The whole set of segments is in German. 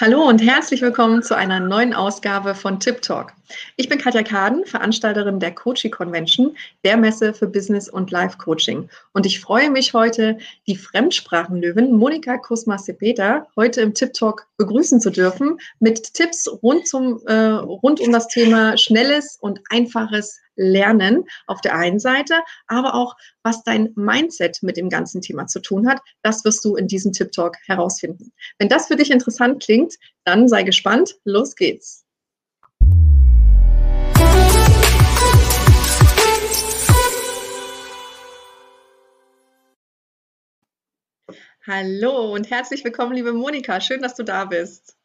Hallo und herzlich willkommen zu einer neuen Ausgabe von Tip Talk. Ich bin Katja Kaden, Veranstalterin der Coaching Convention, der Messe für Business und Life Coaching. Und ich freue mich heute, die Fremdsprachenlöwin Monika Kusma-Sepeta heute im Tip Talk begrüßen zu dürfen mit Tipps rund, zum, äh, rund um das Thema schnelles und einfaches Lernen auf der einen Seite, aber auch was dein Mindset mit dem ganzen Thema zu tun hat. Das wirst du in diesem Tip Talk herausfinden. Wenn das für dich interessant klingt, dann sei gespannt. Los geht's. Hallo und herzlich willkommen, liebe Monika. Schön, dass du da bist.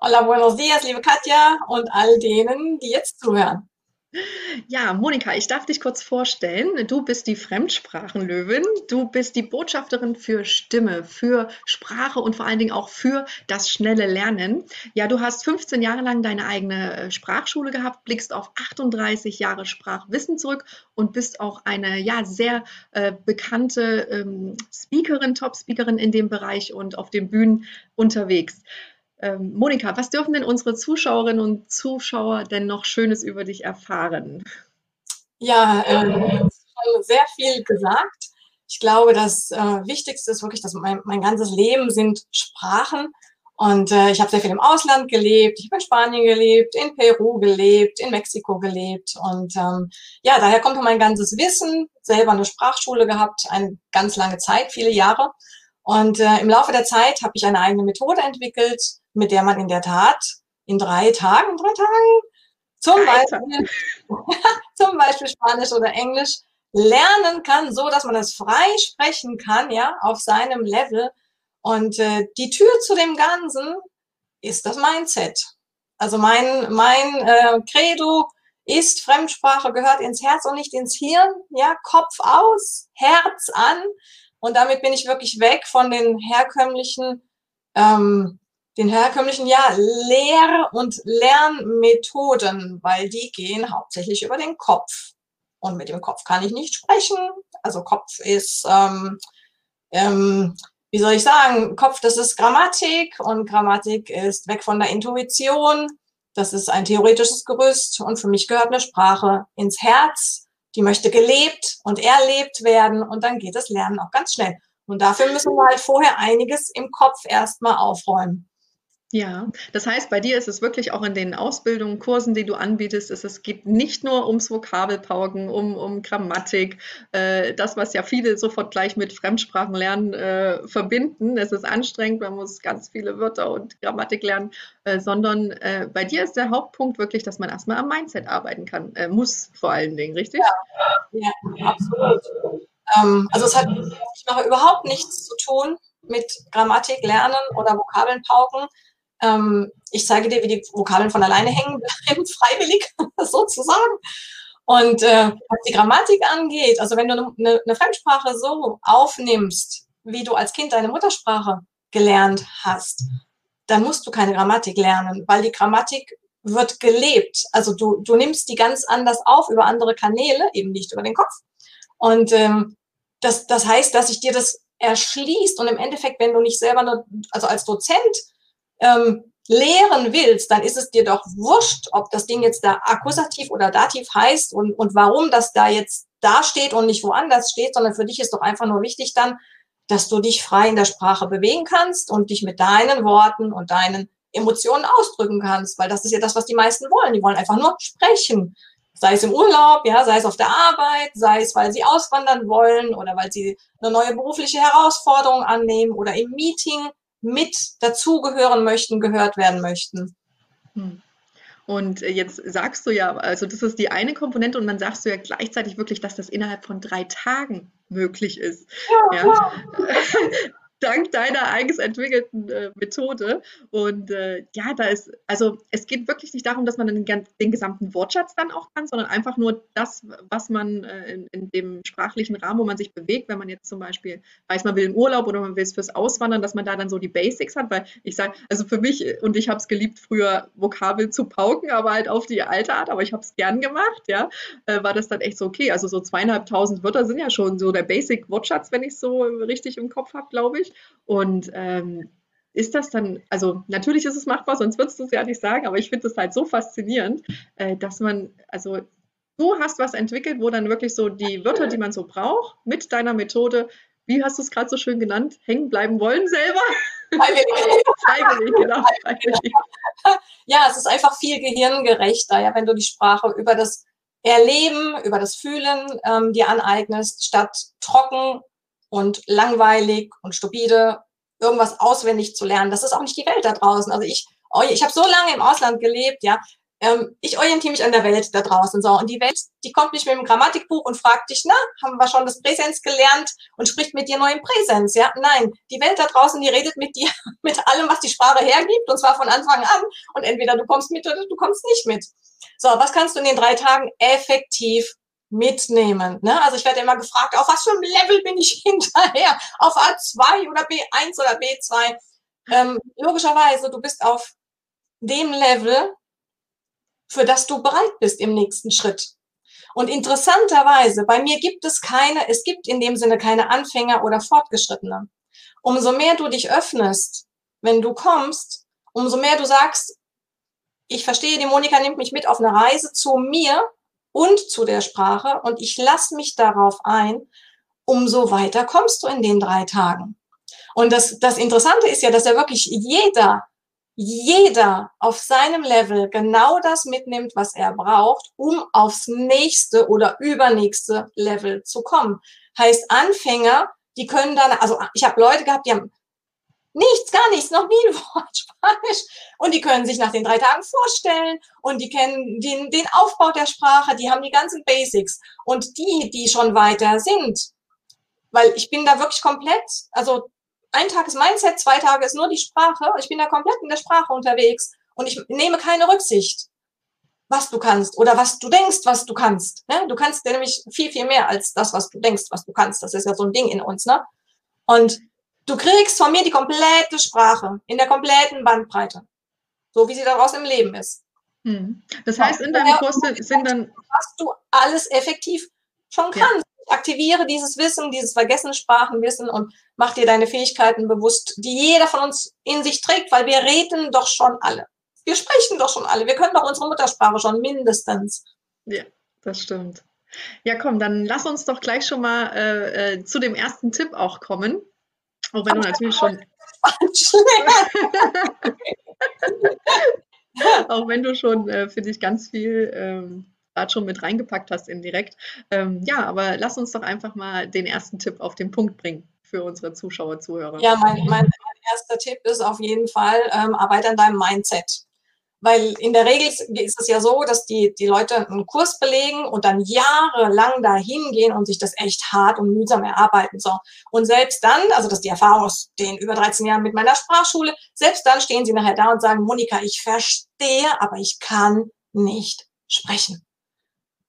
Hola, buenos dias, liebe Katja und all denen, die jetzt zuhören. Ja, Monika, ich darf dich kurz vorstellen. Du bist die Fremdsprachenlöwin. Du bist die Botschafterin für Stimme, für Sprache und vor allen Dingen auch für das schnelle Lernen. Ja, du hast 15 Jahre lang deine eigene äh, Sprachschule gehabt, blickst auf 38 Jahre Sprachwissen zurück und bist auch eine ja sehr äh, bekannte ähm, Speakerin, Top-Speakerin in dem Bereich und auf den Bühnen unterwegs. Ähm, Monika, was dürfen denn unsere Zuschauerinnen und Zuschauer denn noch Schönes über dich erfahren? Ja, äh, schon sehr viel gesagt. Ich glaube, das äh, Wichtigste ist wirklich, dass mein, mein ganzes Leben sind Sprachen. Und äh, ich habe sehr viel im Ausland gelebt. Ich habe in Spanien gelebt, in Peru gelebt, in Mexiko gelebt. Und ähm, ja, daher kommt mein ganzes Wissen. Selber eine Sprachschule gehabt, eine ganz lange Zeit, viele Jahre. Und äh, im Laufe der Zeit habe ich eine eigene Methode entwickelt, mit der man in der Tat in drei Tagen, drei Tagen, zum Beispiel, zum Beispiel Spanisch oder Englisch lernen kann, so dass man es frei sprechen kann, ja, auf seinem Level. Und äh, die Tür zu dem Ganzen ist das Mindset. Also mein, mein äh, Credo ist, Fremdsprache gehört ins Herz und nicht ins Hirn. Ja, Kopf aus, Herz an. Und damit bin ich wirklich weg von den herkömmlichen ähm, den herkömmlichen ja, Lehr- und Lernmethoden, weil die gehen hauptsächlich über den Kopf. Und mit dem Kopf kann ich nicht sprechen. Also Kopf ist, ähm, ähm, wie soll ich sagen, Kopf, das ist Grammatik und Grammatik ist weg von der Intuition. Das ist ein theoretisches Gerüst und für mich gehört eine Sprache ins Herz. Die möchte gelebt und erlebt werden und dann geht das Lernen auch ganz schnell. Und dafür müssen wir halt vorher einiges im Kopf erstmal aufräumen. Ja, das heißt, bei dir ist es wirklich auch in den Ausbildungen, Kursen, die du anbietest, ist, es geht nicht nur ums Vokabelpauken, um, um Grammatik, äh, das, was ja viele sofort gleich mit Fremdsprachenlernen äh, verbinden. Es ist anstrengend, man muss ganz viele Wörter und Grammatik lernen, äh, sondern äh, bei dir ist der Hauptpunkt wirklich, dass man erstmal am Mindset arbeiten kann, äh, muss vor allen Dingen, richtig? Ja, ja absolut. Ähm, also es hat überhaupt nichts zu tun mit Grammatik lernen oder Vokabeln pauken ähm, ich zeige dir, wie die Vokabeln von alleine hängen bleiben, freiwillig sozusagen. Und äh, was die Grammatik angeht, also wenn du eine, eine Fremdsprache so aufnimmst, wie du als Kind deine Muttersprache gelernt hast, dann musst du keine Grammatik lernen, weil die Grammatik wird gelebt. Also du, du nimmst die ganz anders auf über andere Kanäle, eben nicht über den Kopf. Und ähm, das, das heißt, dass sich dir das erschließt und im Endeffekt, wenn du nicht selber, nur, also als Dozent ähm, lehren willst, dann ist es dir doch wurscht, ob das Ding jetzt da Akkusativ oder Dativ heißt und, und warum das da jetzt da steht und nicht woanders steht, sondern für dich ist doch einfach nur wichtig dann, dass du dich frei in der Sprache bewegen kannst und dich mit deinen Worten und deinen Emotionen ausdrücken kannst, weil das ist ja das, was die meisten wollen. Die wollen einfach nur sprechen. Sei es im Urlaub, ja, sei es auf der Arbeit, sei es, weil sie auswandern wollen oder weil sie eine neue berufliche Herausforderung annehmen oder im Meeting mit dazugehören möchten, gehört werden möchten. Hm. Und äh, jetzt sagst du ja, also das ist die eine Komponente und dann sagst du ja gleichzeitig wirklich, dass das innerhalb von drei Tagen möglich ist. Ja, ja. dank deiner eigens entwickelten äh, Methode. Und äh, ja, da ist, also es geht wirklich nicht darum, dass man den, den gesamten Wortschatz dann auch kann, sondern einfach nur das, was man äh, in, in, dem sprachlichen Rahmen, wo man sich bewegt, wenn man jetzt zum Beispiel weiß, man will in Urlaub oder man will es fürs Auswandern, dass man da dann so die Basics hat, weil ich sage, also für mich, und ich habe es geliebt, früher Vokabel zu pauken, aber halt auf die alte Art, aber ich habe es gern gemacht, ja, äh, war das dann echt so okay. Also so zweieinhalbtausend Wörter sind ja schon so der Basic-Wortschatz, wenn ich es so richtig im Kopf habe, glaube ich. Und ähm, ist das dann, also natürlich ist es machbar, sonst würdest du es ja nicht sagen, aber ich finde es halt so faszinierend, äh, dass man, also du hast was entwickelt, wo dann wirklich so die Wörter, die man so braucht, mit deiner Methode, wie hast du es gerade so schön genannt, hängen bleiben wollen selber. Freiwillig. freiwillig, genau. Freiwillig. Ja, es ist einfach viel gehirngerechter, ja, wenn du die Sprache über das Erleben, über das Fühlen ähm, dir aneignest, statt trocken und langweilig und stupide irgendwas auswendig zu lernen. Das ist auch nicht die Welt da draußen. Also ich, oh, ich habe so lange im Ausland gelebt, ja. Ähm, ich orientiere mich an der Welt da draußen. So. Und die Welt, die kommt nicht mit dem Grammatikbuch und fragt dich, na, haben wir schon das Präsens gelernt und spricht mit dir neu im Präsens, ja? Nein, die Welt da draußen, die redet mit dir, mit allem, was die Sprache hergibt, und zwar von Anfang an. Und entweder du kommst mit oder du kommst nicht mit. So, was kannst du in den drei Tagen effektiv mitnehmen. Ne? Also ich werde immer gefragt, auf was für ein Level bin ich hinterher? Auf A2 oder B1 oder B2? Ähm, logischerweise, du bist auf dem Level, für das du bereit bist im nächsten Schritt. Und interessanterweise, bei mir gibt es keine, es gibt in dem Sinne keine Anfänger oder Fortgeschrittene. Umso mehr du dich öffnest, wenn du kommst, umso mehr du sagst, ich verstehe, die Monika nimmt mich mit auf eine Reise zu mir und zu der Sprache und ich lasse mich darauf ein, umso weiter kommst du in den drei Tagen. Und das, das Interessante ist ja, dass ja wirklich jeder, jeder auf seinem Level genau das mitnimmt, was er braucht, um aufs nächste oder übernächste Level zu kommen. Heißt, Anfänger, die können dann, also ich habe Leute gehabt, die haben Nichts, gar nichts, noch nie ein Wort Spanisch. Und die können sich nach den drei Tagen vorstellen und die kennen den, den Aufbau der Sprache, die haben die ganzen Basics. Und die, die schon weiter sind, weil ich bin da wirklich komplett, also ein Tag ist Mindset, zwei Tage ist nur die Sprache. Ich bin da komplett in der Sprache unterwegs und ich nehme keine Rücksicht, was du kannst oder was du denkst, was du kannst. Ne? Du kannst nämlich viel, viel mehr als das, was du denkst, was du kannst. Das ist ja so ein Ding in uns. Ne? Und Du kriegst von mir die komplette Sprache in der kompletten Bandbreite, so wie sie daraus im Leben ist. Hm. Das heißt, in deinem Kurs sind dann. Was du alles effektiv schon kannst. Ja. Aktiviere dieses Wissen, dieses vergessene Sprachenwissen und mach dir deine Fähigkeiten bewusst, die jeder von uns in sich trägt, weil wir reden doch schon alle. Wir sprechen doch schon alle. Wir können doch unsere Muttersprache schon mindestens. Ja, das stimmt. Ja, komm, dann lass uns doch gleich schon mal äh, äh, zu dem ersten Tipp auch kommen. Auch wenn du natürlich schon. auch wenn du schon, äh, finde ich, ganz viel ähm, gerade schon mit reingepackt hast indirekt. Ähm, ja, aber lass uns doch einfach mal den ersten Tipp auf den Punkt bringen für unsere Zuschauer, Zuhörer. Ja, mein, mein, mein erster Tipp ist auf jeden Fall, ähm, arbeite an deinem Mindset. Weil in der Regel ist es ja so, dass die, die Leute einen Kurs belegen und dann jahrelang dahin gehen und sich das echt hart und mühsam erarbeiten. So. Und selbst dann, also das ist die Erfahrung aus den über 13 Jahren mit meiner Sprachschule, selbst dann stehen sie nachher da und sagen, Monika, ich verstehe, aber ich kann nicht sprechen.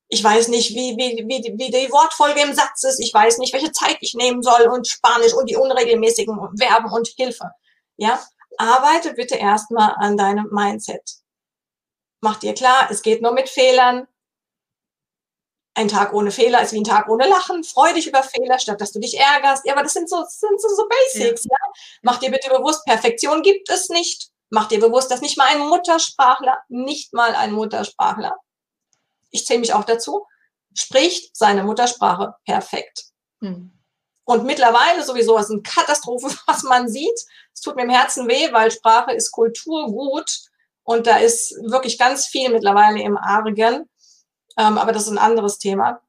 Ich weiß nicht, wie, wie, wie, wie die Wortfolge im Satz ist. Ich weiß nicht, welche Zeit ich nehmen soll und Spanisch und die unregelmäßigen Verben und Hilfe. Ja, arbeite bitte erstmal an deinem Mindset. Mach dir klar, es geht nur mit Fehlern. Ein Tag ohne Fehler ist wie ein Tag ohne Lachen. Freu dich über Fehler, statt dass du dich ärgerst. Ja, aber das sind so, das sind so, so Basics. Ja. ja. Mach dir bitte bewusst, Perfektion gibt es nicht. Mach dir bewusst, dass nicht mal ein Muttersprachler, nicht mal ein Muttersprachler, ich zähle mich auch dazu, spricht seine Muttersprache perfekt. Hm. Und mittlerweile sowieso, es sind Katastrophen, was man sieht. Es tut mir im Herzen weh, weil Sprache ist Kulturgut. Und da ist wirklich ganz viel mittlerweile im Argen. Ähm, aber das ist ein anderes Thema.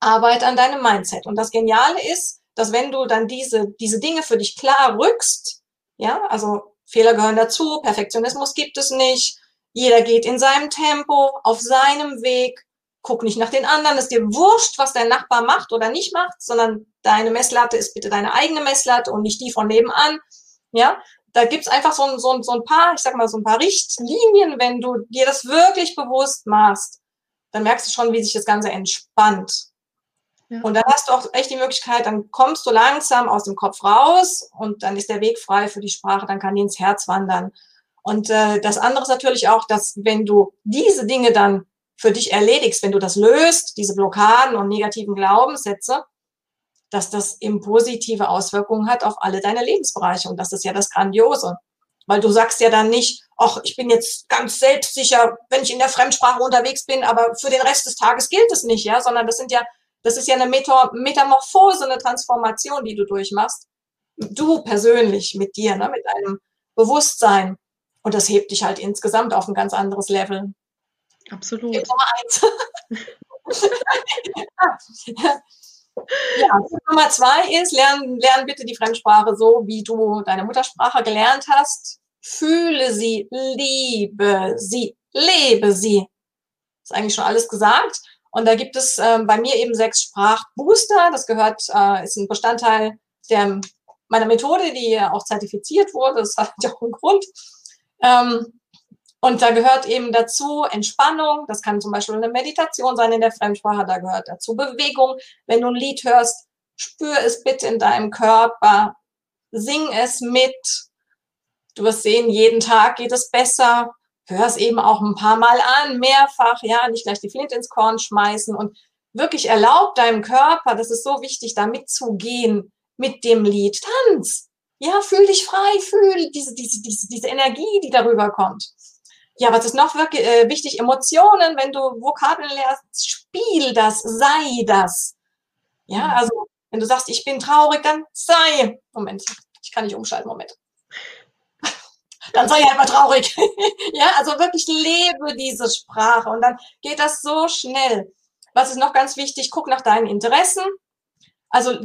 Arbeit an deinem Mindset. Und das Geniale ist, dass wenn du dann diese, diese Dinge für dich klar rückst, ja, also Fehler gehören dazu, Perfektionismus gibt es nicht, jeder geht in seinem Tempo, auf seinem Weg, guck nicht nach den anderen, ist dir wurscht, was dein Nachbar macht oder nicht macht, sondern deine Messlatte ist bitte deine eigene Messlatte und nicht die von nebenan, ja, da gibt's einfach so ein, so, ein, so ein paar, ich sag mal, so ein paar Richtlinien, wenn du dir das wirklich bewusst machst, dann merkst du schon, wie sich das Ganze entspannt. Ja. Und dann hast du auch echt die Möglichkeit, dann kommst du langsam aus dem Kopf raus und dann ist der Weg frei für die Sprache, dann kann die ins Herz wandern. Und äh, das andere ist natürlich auch, dass wenn du diese Dinge dann für dich erledigst, wenn du das löst, diese Blockaden und negativen Glaubenssätze, dass das eben positive Auswirkungen hat auf alle deine Lebensbereiche. Und das ist ja das Grandiose. Weil du sagst ja dann nicht, ach, ich bin jetzt ganz selbstsicher, wenn ich in der Fremdsprache unterwegs bin, aber für den Rest des Tages gilt es nicht, ja, sondern das sind ja, das ist ja eine Metamorphose, eine Transformation, die du durchmachst. Du persönlich mit dir, ne, mit deinem Bewusstsein. Und das hebt dich halt insgesamt auf ein ganz anderes Level. Absolut. Nummer eins. ja, Nummer zwei ist, lern, lern bitte die Fremdsprache so, wie du deine Muttersprache gelernt hast. Fühle sie, liebe sie, lebe sie. Ist eigentlich schon alles gesagt. Und da gibt es äh, bei mir eben sechs Sprachbooster. Das gehört, äh, ist ein Bestandteil der, meiner Methode, die auch zertifiziert wurde. Das hat ja auch einen Grund. Ähm, und da gehört eben dazu Entspannung, das kann zum Beispiel eine Meditation sein in der Fremdsprache, da gehört dazu Bewegung. Wenn du ein Lied hörst, spür es bitte in deinem Körper, sing es mit. Du wirst sehen, jeden Tag geht es besser. Hör es eben auch ein paar Mal an, mehrfach, ja, nicht gleich die Flint ins Korn schmeißen und wirklich erlaub deinem Körper, das ist so wichtig, da mitzugehen mit dem Lied. Tanz! Ja, fühl dich frei, fühl diese, diese, diese, diese Energie, die darüber kommt. Ja, was ist noch wirklich äh, wichtig? Emotionen, wenn du Vokabeln lernst, spiel das, sei das. Ja, mhm. also wenn du sagst, ich bin traurig, dann sei. Moment, ich kann nicht umschalten, Moment. Dann sei halt mal traurig. ja, also wirklich lebe diese Sprache und dann geht das so schnell. Was ist noch ganz wichtig? Guck nach deinen Interessen. Also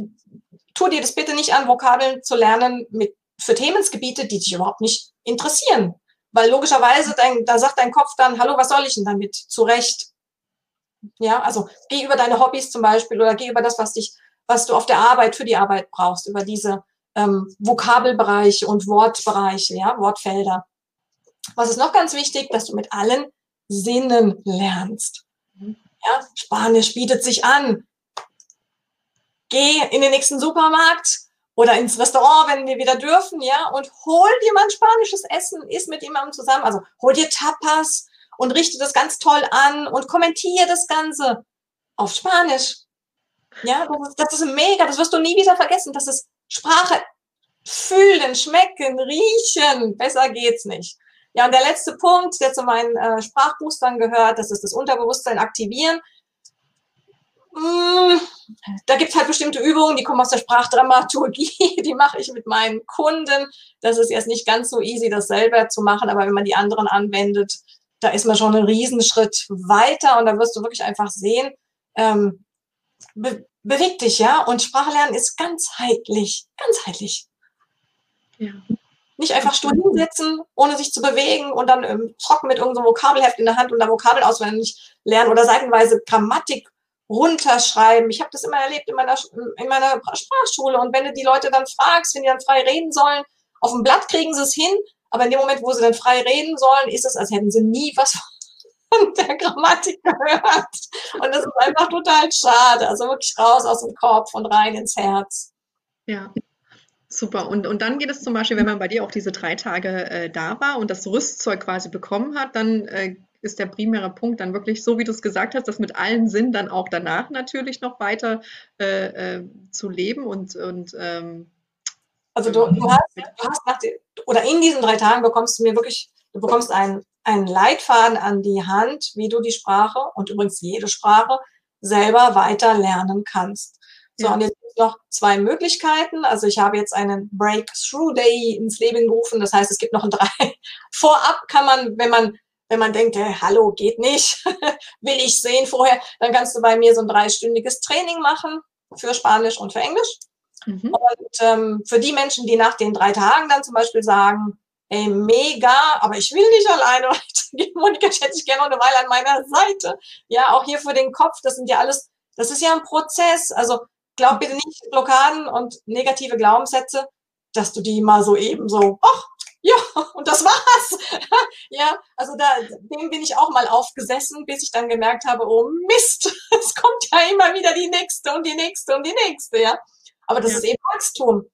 tu dir das bitte nicht an, Vokabeln zu lernen mit, für Themengebiete, die dich überhaupt nicht interessieren. Weil logischerweise, dein, da sagt dein Kopf dann, hallo, was soll ich denn damit? Zu Recht. Ja, also geh über deine Hobbys zum Beispiel oder geh über das, was dich, was du auf der Arbeit für die Arbeit brauchst, über diese ähm, Vokabelbereiche und Wortbereiche, ja, Wortfelder. Was ist noch ganz wichtig, dass du mit allen Sinnen lernst. Ja, Spanisch bietet sich an. Geh in den nächsten Supermarkt, oder ins Restaurant, wenn wir wieder dürfen, ja, und hol dir mal ein spanisches Essen, isst mit jemandem zusammen, also hol dir Tapas und richte das ganz toll an und kommentiere das Ganze auf Spanisch. Ja, das ist, mega, das wirst du nie wieder vergessen. Das ist Sprache fühlen, schmecken, riechen. Besser geht's nicht. Ja, und der letzte Punkt, der zu meinen äh, Sprachboostern gehört, das ist das Unterbewusstsein aktivieren. Mmh da gibt es halt bestimmte Übungen, die kommen aus der Sprachdramaturgie, die mache ich mit meinen Kunden. Das ist jetzt nicht ganz so easy, das selber zu machen, aber wenn man die anderen anwendet, da ist man schon einen Riesenschritt weiter und da wirst du wirklich einfach sehen, ähm, be beweg dich, ja, und Sprachlernen ist ganzheitlich, ganzheitlich. Ja. Nicht einfach stur hinsetzen, ohne sich zu bewegen und dann ähm, trocken mit irgendeinem Vokabelheft in der Hand und da Vokabeln auswendig lernen oder seitenweise Grammatik runterschreiben. Ich habe das immer erlebt in meiner, in meiner Sprachschule. Und wenn du die Leute dann fragst, wenn die dann frei reden sollen, auf dem Blatt kriegen sie es hin, aber in dem Moment, wo sie dann frei reden sollen, ist es, als hätten sie nie was von der Grammatik gehört. Und das ist einfach total schade. Also wirklich raus aus dem Kopf und rein ins Herz. Ja. Super. Und, und dann geht es zum Beispiel, wenn man bei dir auch diese drei Tage äh, da war und das Rüstzeug quasi bekommen hat, dann äh, ist der primäre Punkt dann wirklich so, wie du es gesagt hast, das mit allen Sinn dann auch danach natürlich noch weiter äh, äh, zu leben und, und ähm, also du, du, hast, du hast nach den, oder in diesen drei Tagen bekommst du mir wirklich, du bekommst einen, einen Leitfaden an die Hand, wie du die Sprache und übrigens jede Sprache selber weiter lernen kannst. So, ja. und jetzt gibt es noch zwei Möglichkeiten. Also ich habe jetzt einen Breakthrough Day ins Leben gerufen. Das heißt, es gibt noch ein drei. Vorab kann man, wenn man wenn man denkt, hey, hallo, geht nicht, will ich sehen vorher, dann kannst du bei mir so ein dreistündiges Training machen für Spanisch und für Englisch. Mhm. Und ähm, für die Menschen, die nach den drei Tagen dann zum Beispiel sagen, ey, mega, aber ich will nicht alleine weitergehen. Monika, ich hätte ich gerne noch eine Weile an meiner Seite. Ja, auch hier für den Kopf, das sind ja alles, das ist ja ein Prozess. Also glaub bitte nicht Blockaden und negative Glaubenssätze, dass du die mal so eben so, ach, ja, und das war's. ja, also da, dem bin ich auch mal aufgesessen, bis ich dann gemerkt habe, oh Mist, es kommt ja immer wieder die nächste und die nächste und die nächste, ja. Aber das ja. ist eben Wachstum.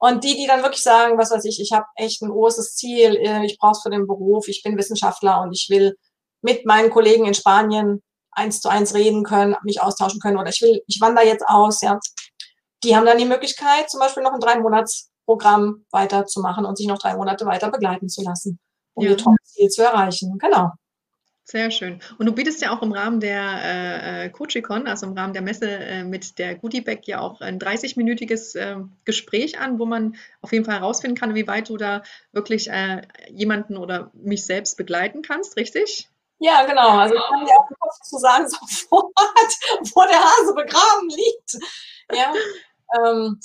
Und die, die dann wirklich sagen, was weiß ich, ich habe echt ein großes Ziel, äh, ich brauche es für den Beruf, ich bin Wissenschaftler und ich will mit meinen Kollegen in Spanien eins zu eins reden können, mich austauschen können oder ich will, ich wandere jetzt aus, ja. die haben dann die Möglichkeit, zum Beispiel noch ein Drei-Monats-Programm weiterzumachen und sich noch drei Monate weiter begleiten zu lassen, um ja. ihr Top-Ziel zu erreichen. Genau. Sehr schön. Und du bietest ja auch im Rahmen der äh, äh Coachicon, also im Rahmen der Messe äh, mit der Goodiebag ja auch ein 30-minütiges äh, Gespräch an, wo man auf jeden Fall herausfinden kann, wie weit du da wirklich äh, jemanden oder mich selbst begleiten kannst, richtig? Ja, genau. Also ich kann dir den Kopf zu sagen, sofort, wo der Hase begraben liegt. Ja, ähm,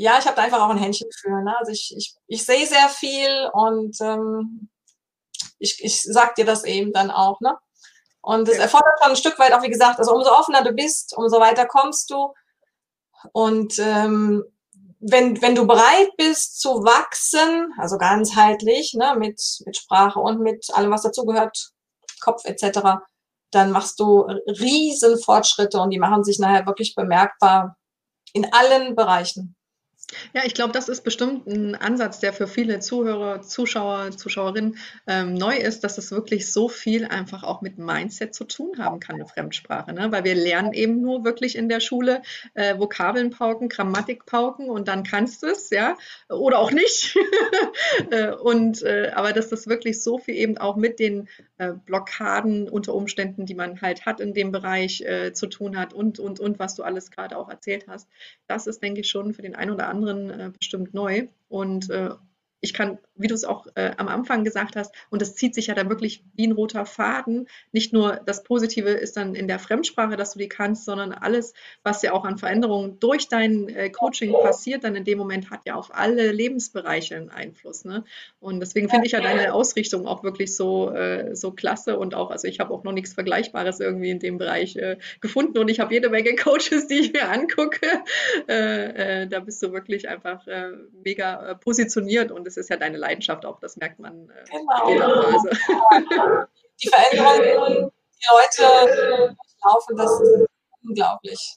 ja ich habe da einfach auch ein Händchen für. Ne? Also ich, ich, ich sehe sehr viel und ähm, ich, ich sag dir das eben dann auch, ne? Und es erfordert schon ein Stück weit auch, wie gesagt, also umso offener du bist, umso weiter kommst du. Und ähm, wenn, wenn du bereit bist zu wachsen, also ganzheitlich, ne, mit, mit Sprache und mit allem, was dazugehört, Kopf etc., dann machst du riesen Fortschritte und die machen sich nachher wirklich bemerkbar in allen Bereichen. Ja, ich glaube, das ist bestimmt ein Ansatz, der für viele Zuhörer, Zuschauer, Zuschauerinnen ähm, neu ist, dass es wirklich so viel einfach auch mit Mindset zu tun haben kann, eine Fremdsprache. Ne? Weil wir lernen eben nur wirklich in der Schule äh, Vokabeln pauken, Grammatik pauken und dann kannst du es, ja, oder auch nicht. Äh, und äh, aber dass das wirklich so viel eben auch mit den äh, Blockaden unter Umständen, die man halt hat in dem Bereich äh, zu tun hat und, und, und, was du alles gerade auch erzählt hast, das ist, denke ich, schon für den einen oder anderen anderen äh, bestimmt neu. Und äh, ich kann, wie du es auch äh, am Anfang gesagt hast, und das zieht sich ja dann wirklich wie ein roter Faden. Nicht nur das Positive ist dann in der Fremdsprache, dass du die kannst, sondern alles, was ja auch an Veränderungen durch dein äh, Coaching passiert, dann in dem Moment hat ja auf alle Lebensbereiche einen Einfluss. Ne? Und deswegen finde ich ja deine Ausrichtung auch wirklich so, äh, so klasse und auch, also ich habe auch noch nichts Vergleichbares irgendwie in dem Bereich äh, gefunden und ich habe jede Menge Coaches, die ich mir angucke. Äh, äh, da bist du wirklich einfach mega positioniert und es ist ja deine Leidenschaft auch, das merkt man äh, genau. in jeder Phase. Die Veränderungen, die Leute laufen, das ist unglaublich.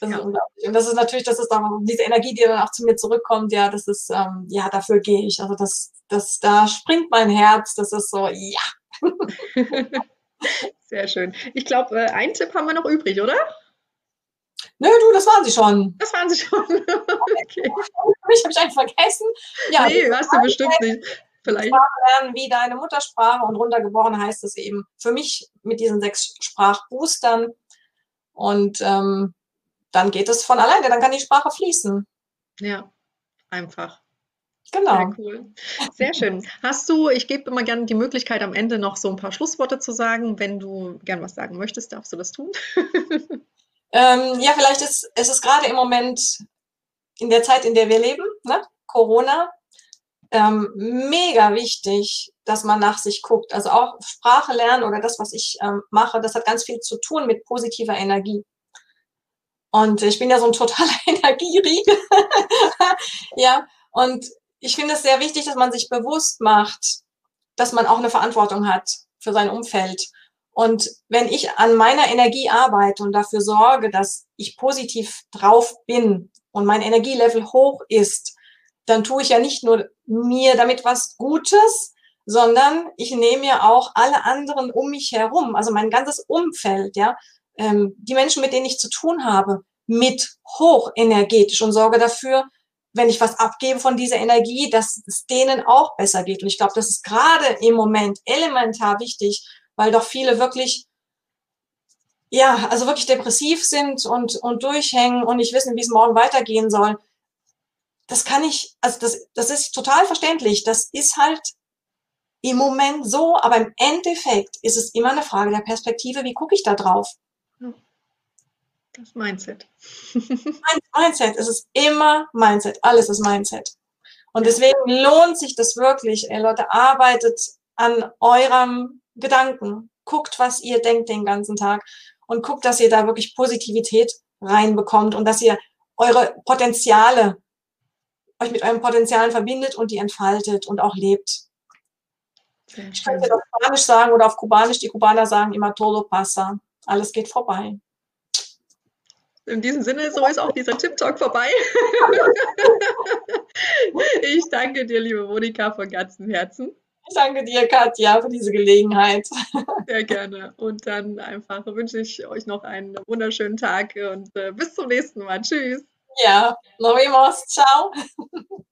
Das ja. ist unglaublich. Und das ist natürlich, das ist auch diese Energie, die dann auch zu mir zurückkommt, ja, das ist, ähm, ja, dafür gehe ich. Also das, das, da springt mein Herz, das ist so, ja. Sehr schön. Ich glaube, äh, einen Tipp haben wir noch übrig, oder? Nö, du, das waren sie schon. Das waren sie schon. okay. Mich habe ich einfach vergessen. Ja, nee, hast du bestimmt nicht. Vielleicht. lernen wie deine Muttersprache und runtergebrochen heißt es eben für mich mit diesen sechs Sprachboostern. Und ähm, dann geht es von alleine, dann kann die Sprache fließen. Ja, einfach. Genau. Sehr cool. Sehr schön. Hast du, ich gebe immer gerne die Möglichkeit, am Ende noch so ein paar Schlussworte zu sagen. Wenn du gern was sagen möchtest, darfst du das tun. Ähm, ja, vielleicht ist, ist es gerade im Moment in der Zeit, in der wir leben, ne? Corona, ähm, mega wichtig, dass man nach sich guckt. Also auch Sprache lernen oder das, was ich ähm, mache, das hat ganz viel zu tun mit positiver Energie. Und ich bin ja so ein totaler Energieriegel. ja, und ich finde es sehr wichtig, dass man sich bewusst macht, dass man auch eine Verantwortung hat für sein Umfeld. Und wenn ich an meiner Energie arbeite und dafür sorge, dass ich positiv drauf bin und mein Energielevel hoch ist, dann tue ich ja nicht nur mir damit was Gutes, sondern ich nehme ja auch alle anderen um mich herum, also mein ganzes Umfeld, ja, ähm, die Menschen, mit denen ich zu tun habe, mit hoch energetisch und sorge dafür, wenn ich was abgebe von dieser Energie, dass es denen auch besser geht. Und ich glaube, das ist gerade im Moment elementar wichtig, weil doch viele wirklich, ja, also wirklich depressiv sind und, und durchhängen und nicht wissen, wie es morgen weitergehen soll. Das kann ich, also das, das ist total verständlich. Das ist halt im Moment so, aber im Endeffekt ist es immer eine Frage der Perspektive, wie gucke ich da drauf? Das Mindset. Mindset, es ist immer Mindset, alles ist Mindset. Und deswegen lohnt sich das wirklich, ey Leute, arbeitet an eurem Gedanken. Guckt, was ihr denkt den ganzen Tag und guckt, dass ihr da wirklich Positivität reinbekommt und dass ihr eure Potenziale, euch mit euren Potenzialen verbindet und die entfaltet und auch lebt. Ich kann es auf Spanisch sagen oder auf Kubanisch. Die Kubaner sagen immer todo pasa. Alles geht vorbei. In diesem Sinne, so ist auch dieser Tip-Talk vorbei. ich danke dir, liebe Monika, von ganzem Herzen. Ich danke dir, Katja, für diese Gelegenheit. Sehr gerne. Und dann einfach wünsche ich euch noch einen wunderschönen Tag und äh, bis zum nächsten Mal. Tschüss. Ja, nos vemos. Ciao.